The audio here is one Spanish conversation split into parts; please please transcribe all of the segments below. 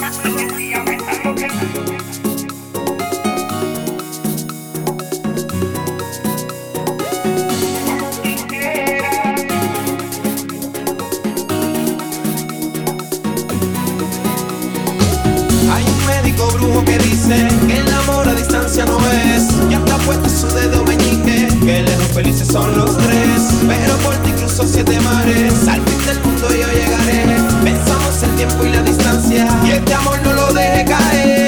Hay un médico brujo que dice que el amor a distancia no es, y hasta puesta su dedo meñique. que el felices son los tres, pero muerte incluso siete mares, Al fin del mundo yo llegaré tiempo y la distancia. Y este amor no lo deje caer.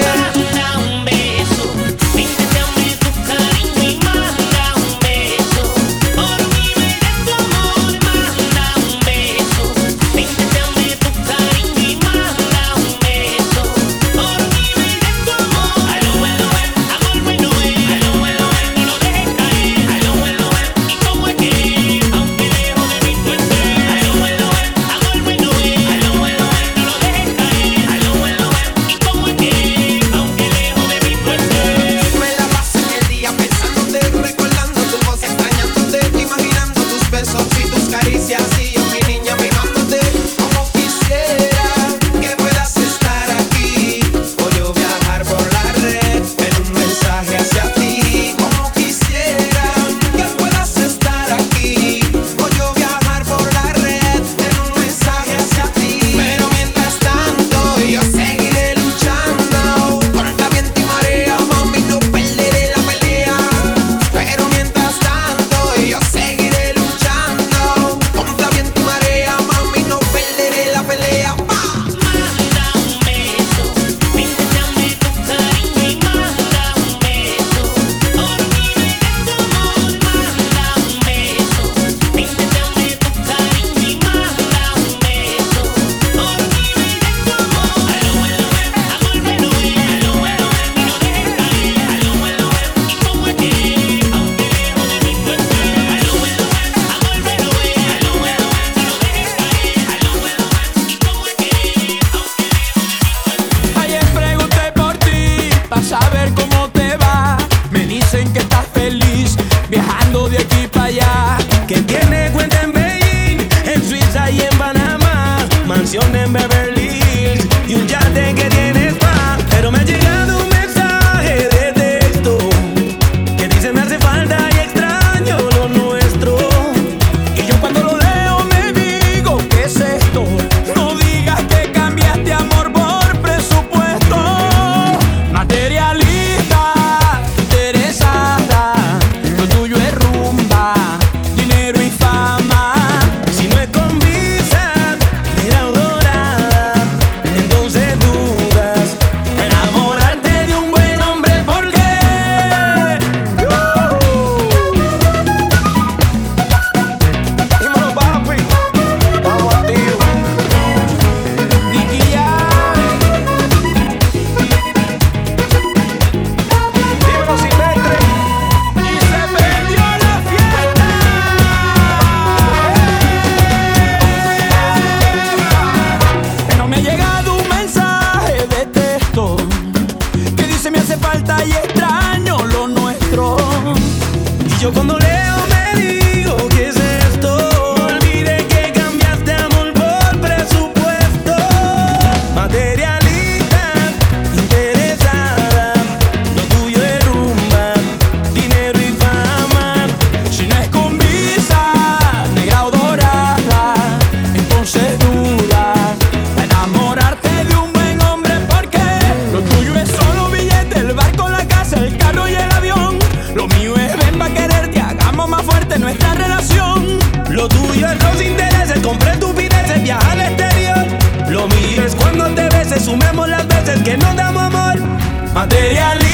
que no damos amor material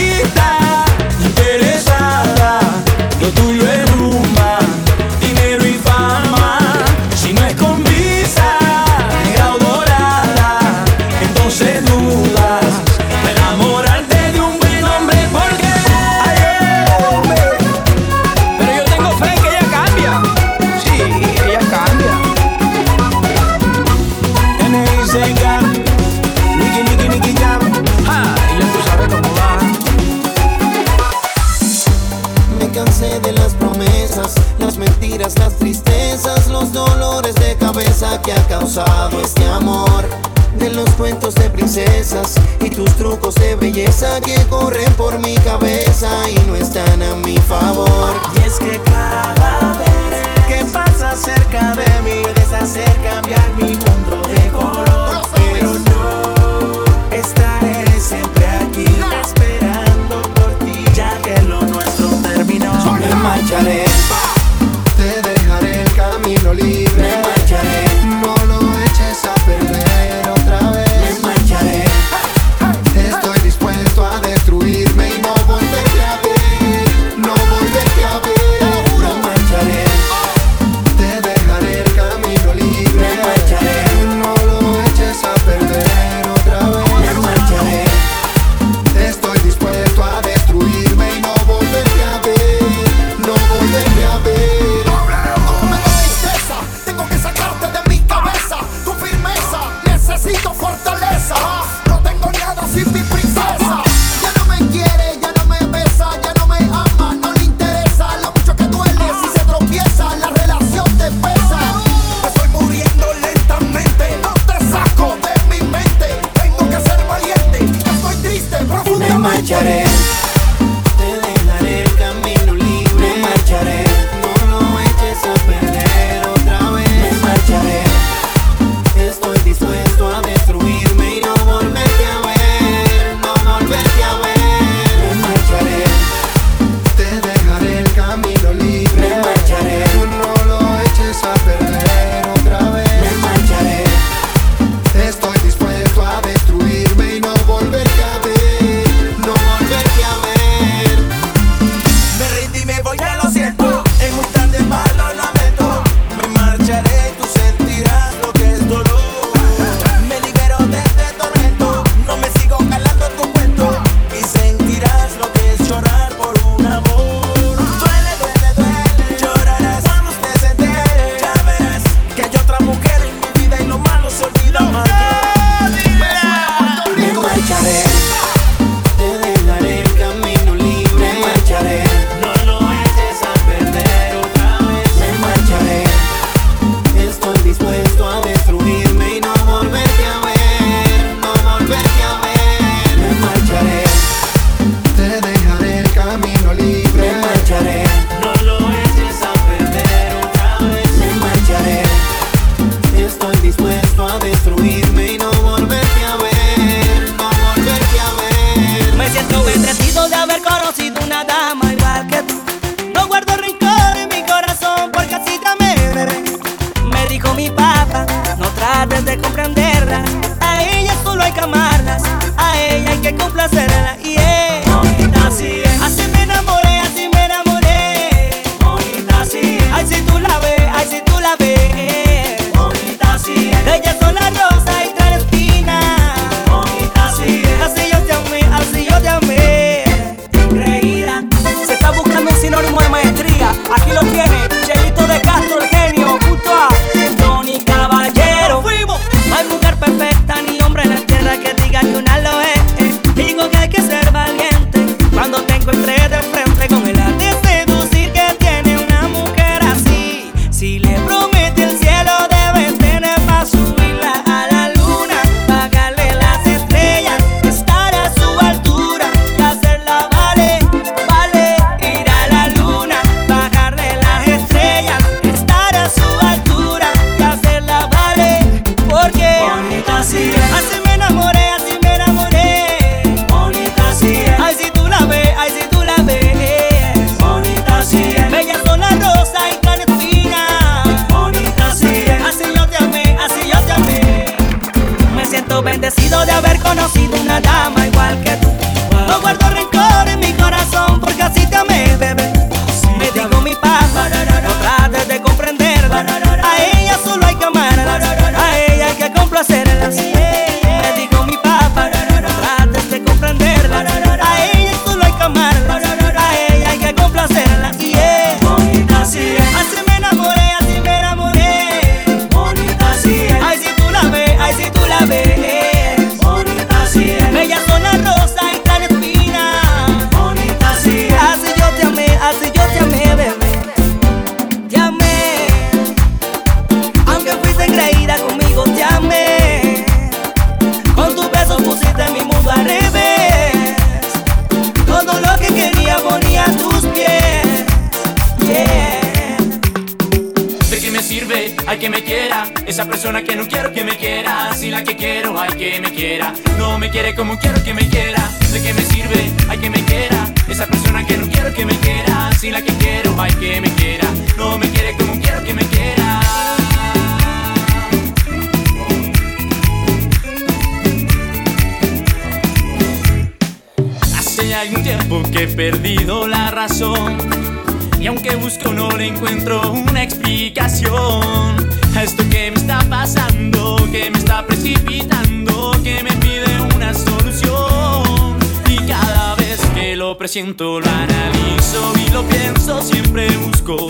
presiento, lo analizo y lo pienso, siempre busco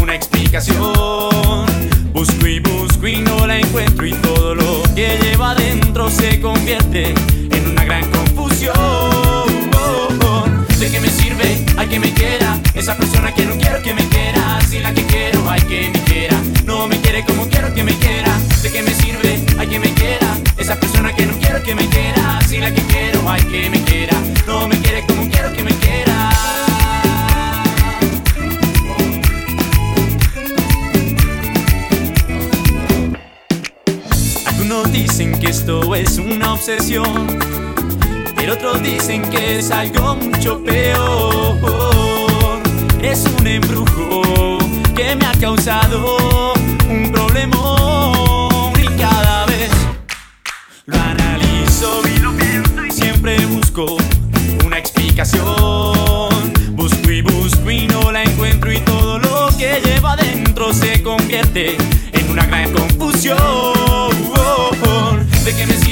una explicación. Busco y busco y no la encuentro y todo lo que lleva adentro se convierte en una gran confusión. ¿De qué me sirve? Hay que me quiera. Esa persona que no quiero que me quiera. Si la que quiero, hay que me quiera. No me quiere como quiero que me quiera. ¿De qué me sirve? Hay que me quiera. Esa persona que no quiero que me quiera. Si la que quiero, hay que me quiera. Pero otros dicen que es algo mucho peor. Es un embrujo que me ha causado un problemón y cada vez lo analizo y siempre busco una explicación. Busco y busco y no la encuentro y todo lo que lleva adentro se convierte en una gran confusión.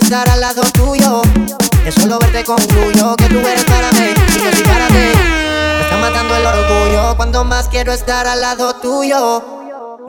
Estar al lado tuyo. De solo verte concluyo que tú eres para mí y yo soy para ti. Me está matando el orgullo cuando más quiero estar al lado tuyo.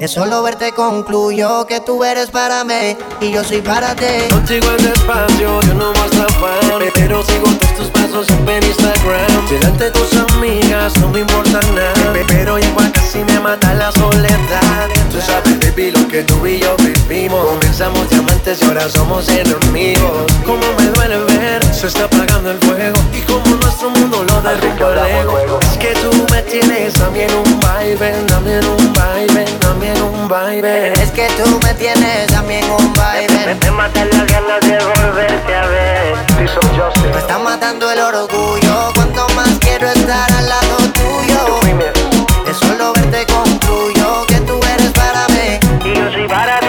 De solo verte concluyo que tú eres para mí y yo soy para ti. Contigo en despacio, yo no muestro afán Pero sigo todos tus pasos en Instagram. Delante de tus amigas no me importa nada Pero llego a casi me mata la soledad. Tú sabes, baby, lo que tú y yo vivimos. Comenzamos diamantes y ahora somos enemigos. Como me duele ver, se está apagando el fuego. Y como nuestro mundo lo el ego Es que tú me tienes también un baile También un baile, también un baile Es que tú me tienes también un baile. Me matan las ganas de volverte a ver. Me está matando el orgullo. Cuanto más quiero estar al lado tuyo. De solo verte concluyo que tú eres para mí. Y yo soy para ti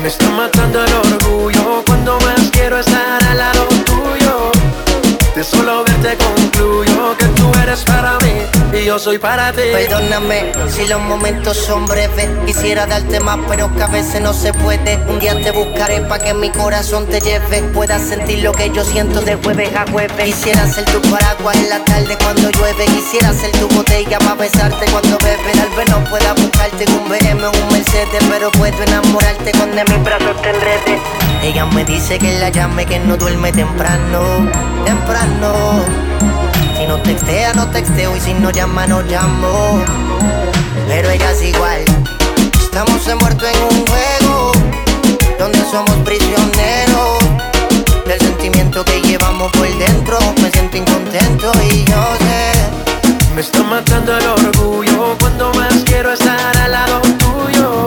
Me está matando el orgullo. Cuando más quiero estar al lado tuyo. De solo verte concluyo Que tú eres para mí Yo soy para ti Perdóname si los momentos son breves. Quisiera darte más, pero que a veces no se puede. Un día te buscaré para que mi corazón te lleve. Puedas sentir lo que yo siento de jueves a jueves. Quisiera ser tu paraguas en la tarde cuando llueve. Quisiera ser tu botella para besarte cuando bebes. Tal vez no pueda buscarte en un BM o un Mercedes, pero puedo enamorarte cuando mis brazos te enredes. Ella me dice que la llame, que no duerme temprano, temprano. Si no textea, no texteo y si no llama, no llamo. Pero ella es igual. Estamos envueltos en un juego donde somos prisioneros del sentimiento que llevamos por dentro. Me siento incontento y yo sé. Me está matando el orgullo Cuando más quiero estar al lado tuyo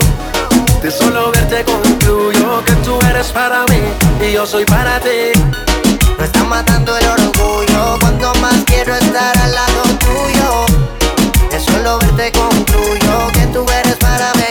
De solo verte concluyo Que tú eres para mí Y yo soy para ti Me está matando el orgullo cuando más quiero estar al lado tuyo. De solo verte concluyo que tú eres para mí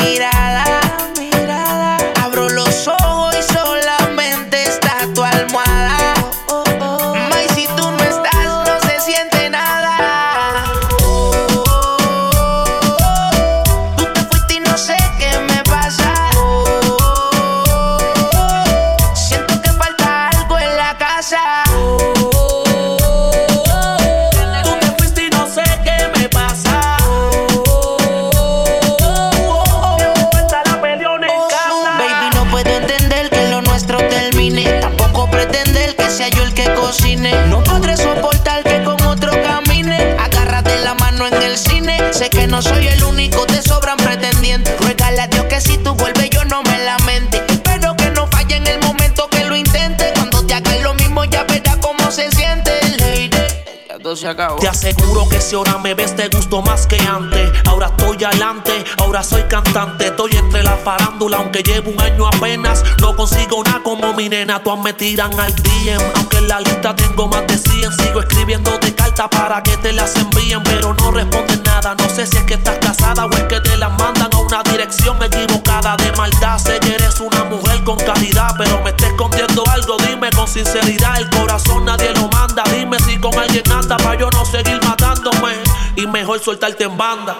una aseguro que si ahora me ves te gusto más que antes. Ahora estoy adelante, ahora soy cantante. Estoy entre la farándula, aunque llevo un año apenas. No consigo nada como mi nena, todas me tiran al DM. Aunque en la lista tengo más de 100, sigo escribiéndote cartas para que te las envíen, pero no responden nada. No sé si es que estás casada o es que te las mandan a una dirección equivocada de maldad. Sé que eres una mujer con calidad, pero me estés escondiendo algo. Dime con sinceridad, el corazón nadie lo mejor soltarte en banda.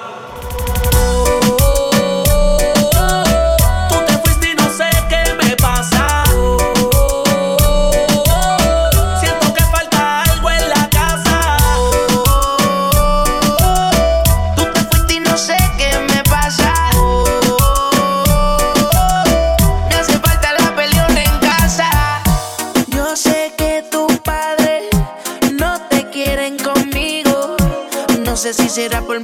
Será por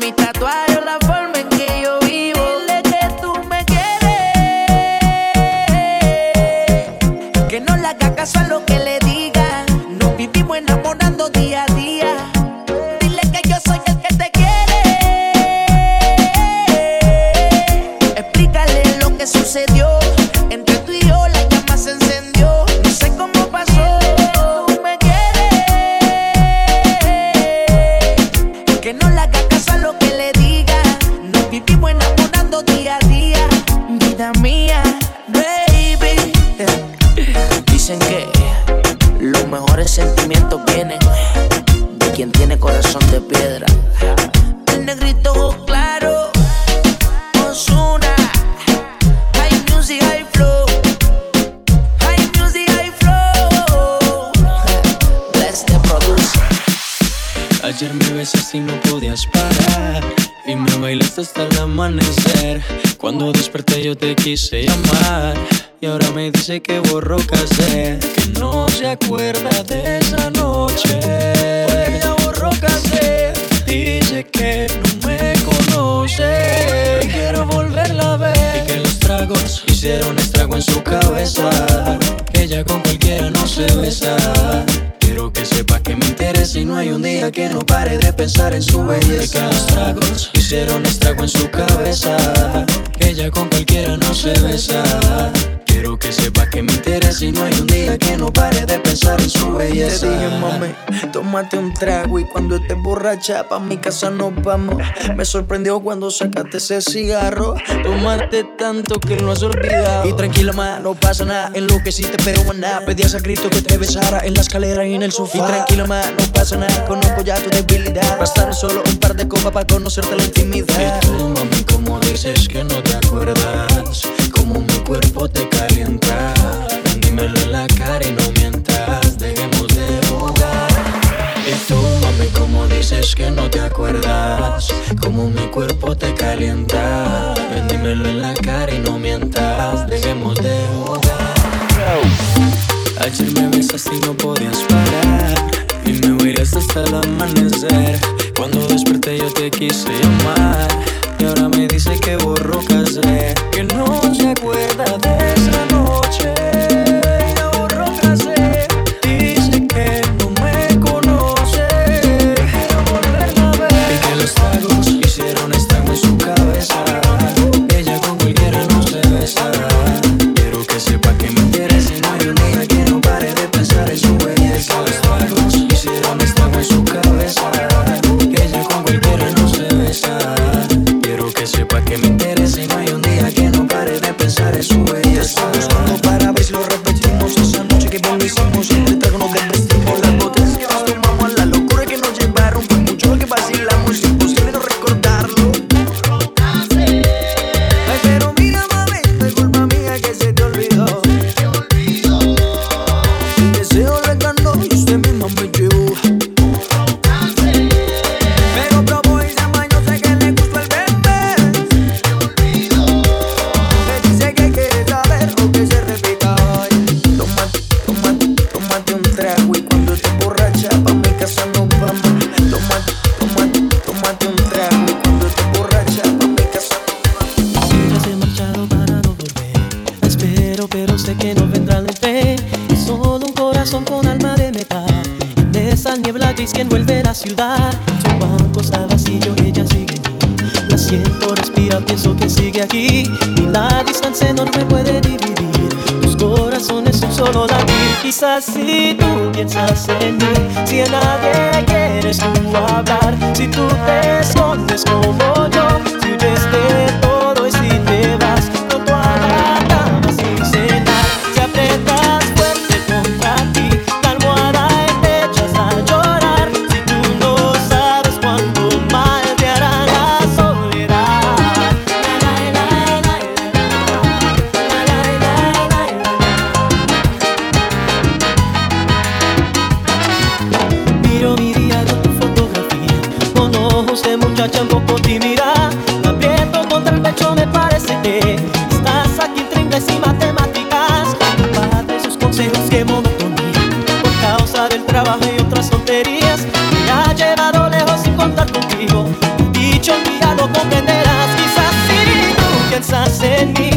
Ayer me besaste y no podías parar. Y me bailaste hasta el amanecer. Cuando desperté yo te quise llamar. Y ahora me dice que borró casé Que no se acuerda de esa noche. Porque ya borró casé Dice que no me conoce y Quiero volverla a ver Y que los tragos hicieron estrago en su cabeza ella con cualquiera no se besa Quiero que sepa que me interesa y no hay un día que no pare de pensar en su belleza. Y que los tragos hicieron estrago en su cabeza. Ella con cualquiera no se besa. Quiero que sepa que me interesa y no hay un día que no pare de pensar en su belleza. Te dije, mami, tómate un trago y cuando estés borracha pa' mi casa nos vamos. Me sorprendió cuando sacaste ese cigarro. Tomaste tanto que lo has olvidado. Y tranquila, ma, no pasa nada. En lo que sí te pero nada. Pedías a grito que te besara en la escalera y en el sofá. Y tranquila, ma, no pasa nada. Conozco ya tu debilidad. Bastaron solo un par de copas para conocerte la intimidad. Y tú, mami, como dices que no te acuerdas, como mi cuerpo te calienta. Dímelo en la cara y no mientas, dejemos de jugar. Y tú, mami, como dices que no te acuerdas, como mi cuerpo te calienta. Dímelo en la cara y no mientas, dejemos de jugar. Ayer me besaste y no podías parar Hasta el amanecer. Cuando desperté yo te quise llamar Y ahora me dice que borró casé Que no se acuerda de esa noche see, do get to send otras tonterías me ha llevado lejos sin contar contigo. Dicho día lo comprenderás, quizás si tú piensas en mí.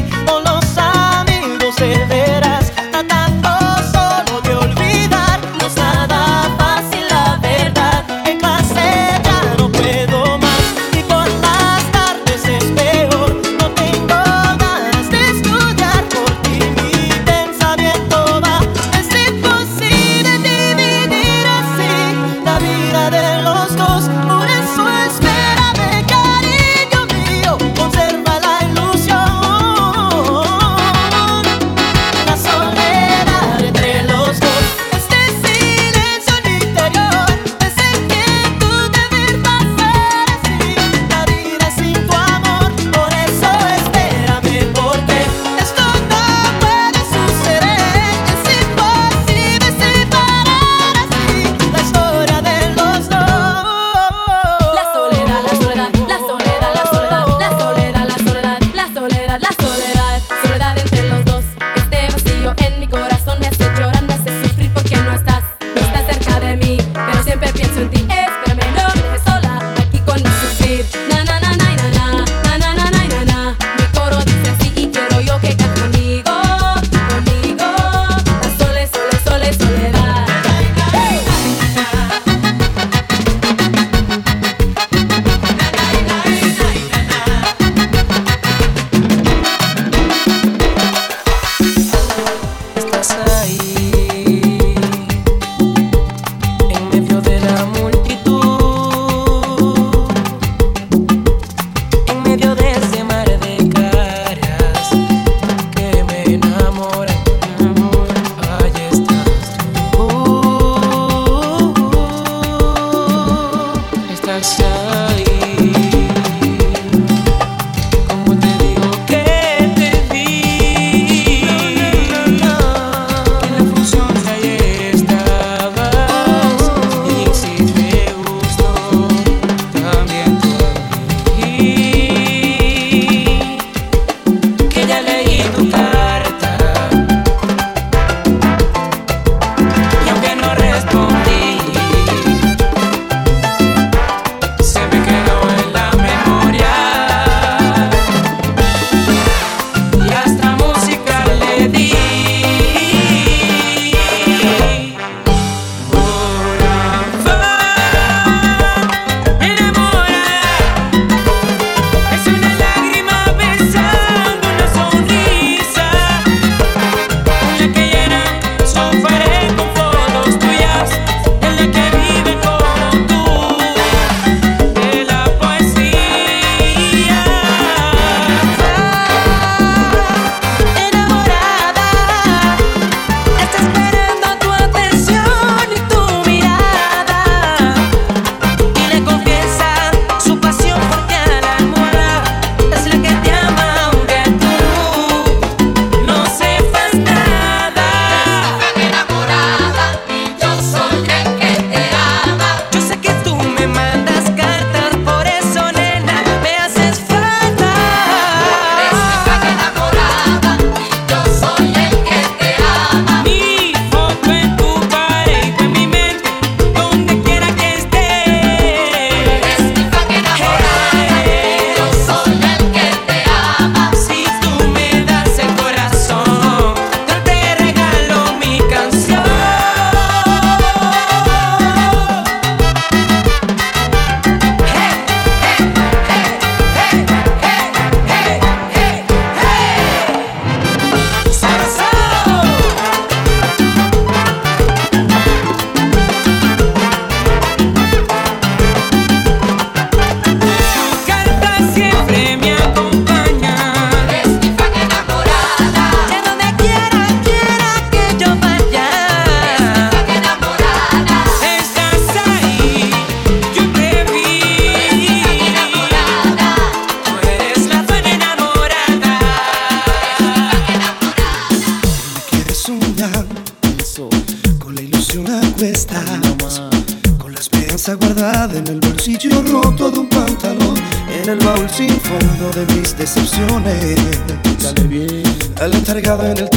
Encargado en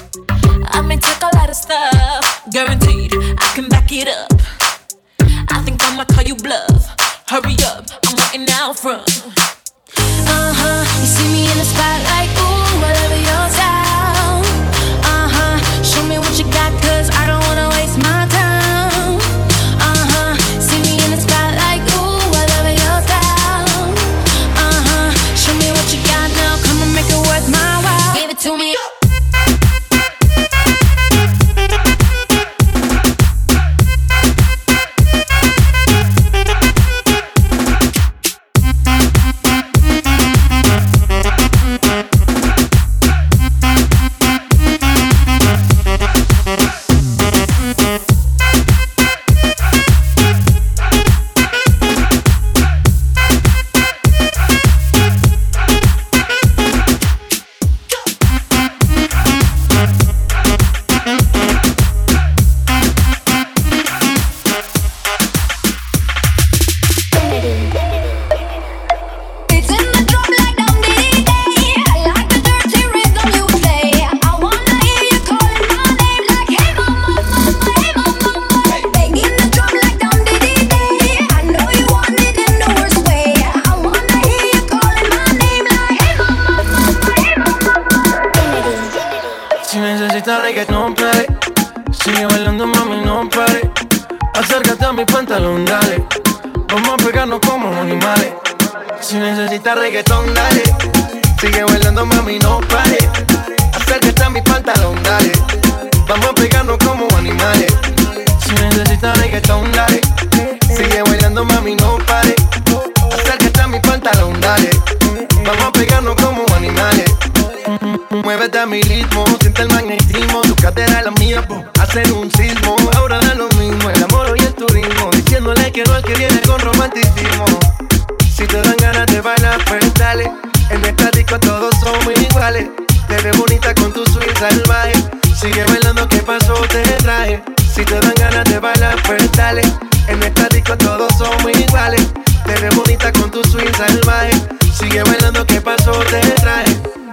May take a lot of stuff, guaranteed I can back it up. I think I'ma call you bluff. Hurry up, I'm waiting out front. Uh huh. You see me in the spotlight, ooh, sismo. Ahora da lo mismo, el amor y el turismo. Diciéndole que no al que viene con romanticismo. Si te dan ganas de bailar, pues dale. En esta disco todos somos iguales. Te ves bonita con tu swing salvaje. Sigue bailando, ¿qué pasó? Te traje. Si te dan ganas de bailar, pues dale. En esta disco todos somos iguales. Te ves bonita con tu swing salvaje. Sigue bailando, ¿qué pasó? Te traje.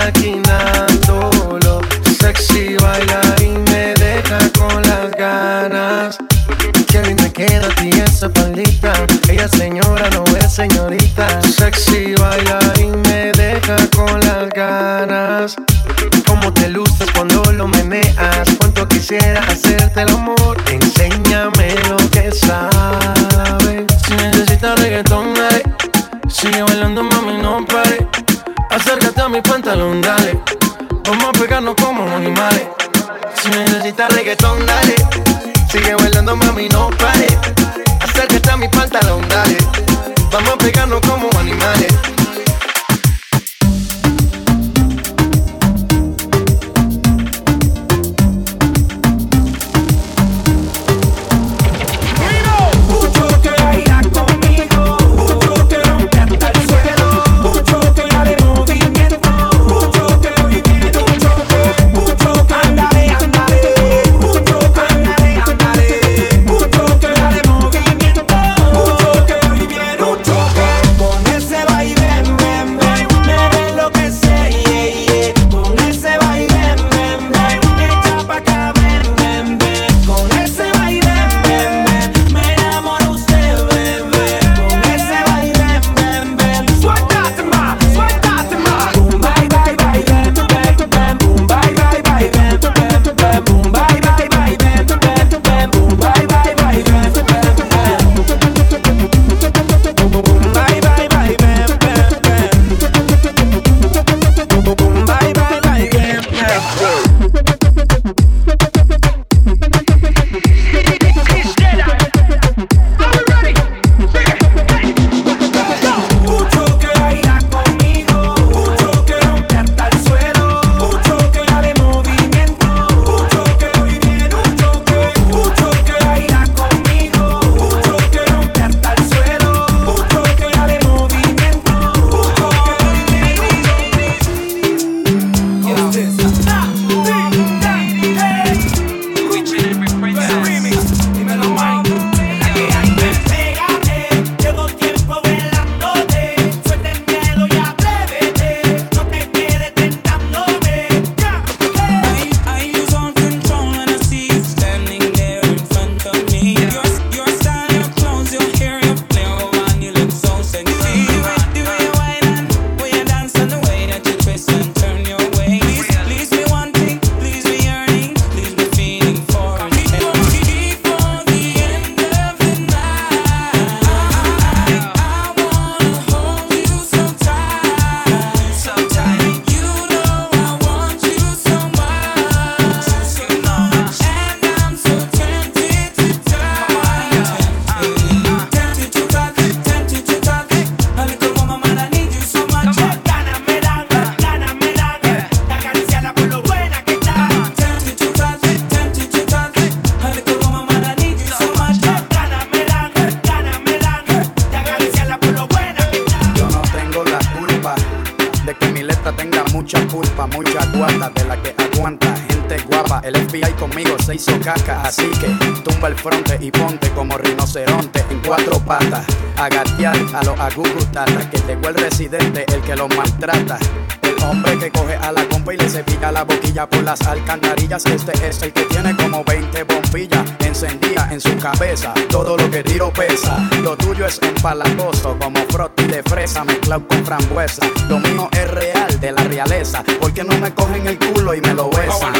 imaginándolo Sexy baila y me deja con las ganas. Qué te queda a ti esa faldita. Ella señora no es señorita. Sexy baila y me deja con las ganas. Cómo te luces cuando lo meneas Cuánto quisiera hacerte el amor Enséñame lo que sabes Let's. A los agugutata, que llegó el residente, el que los maltrata. El hombre que coge a la compa y le cepilla la boquilla por las alcantarillas. Este es el que tiene como 20 bombillas encendidas en su cabeza. Todo lo que tiro pesa. Lo tuyo es empalagoso como froti de fresa mezclado con frambuesa. Lo mío es real de la realeza. Porque no me cogen el culo y me lo besan.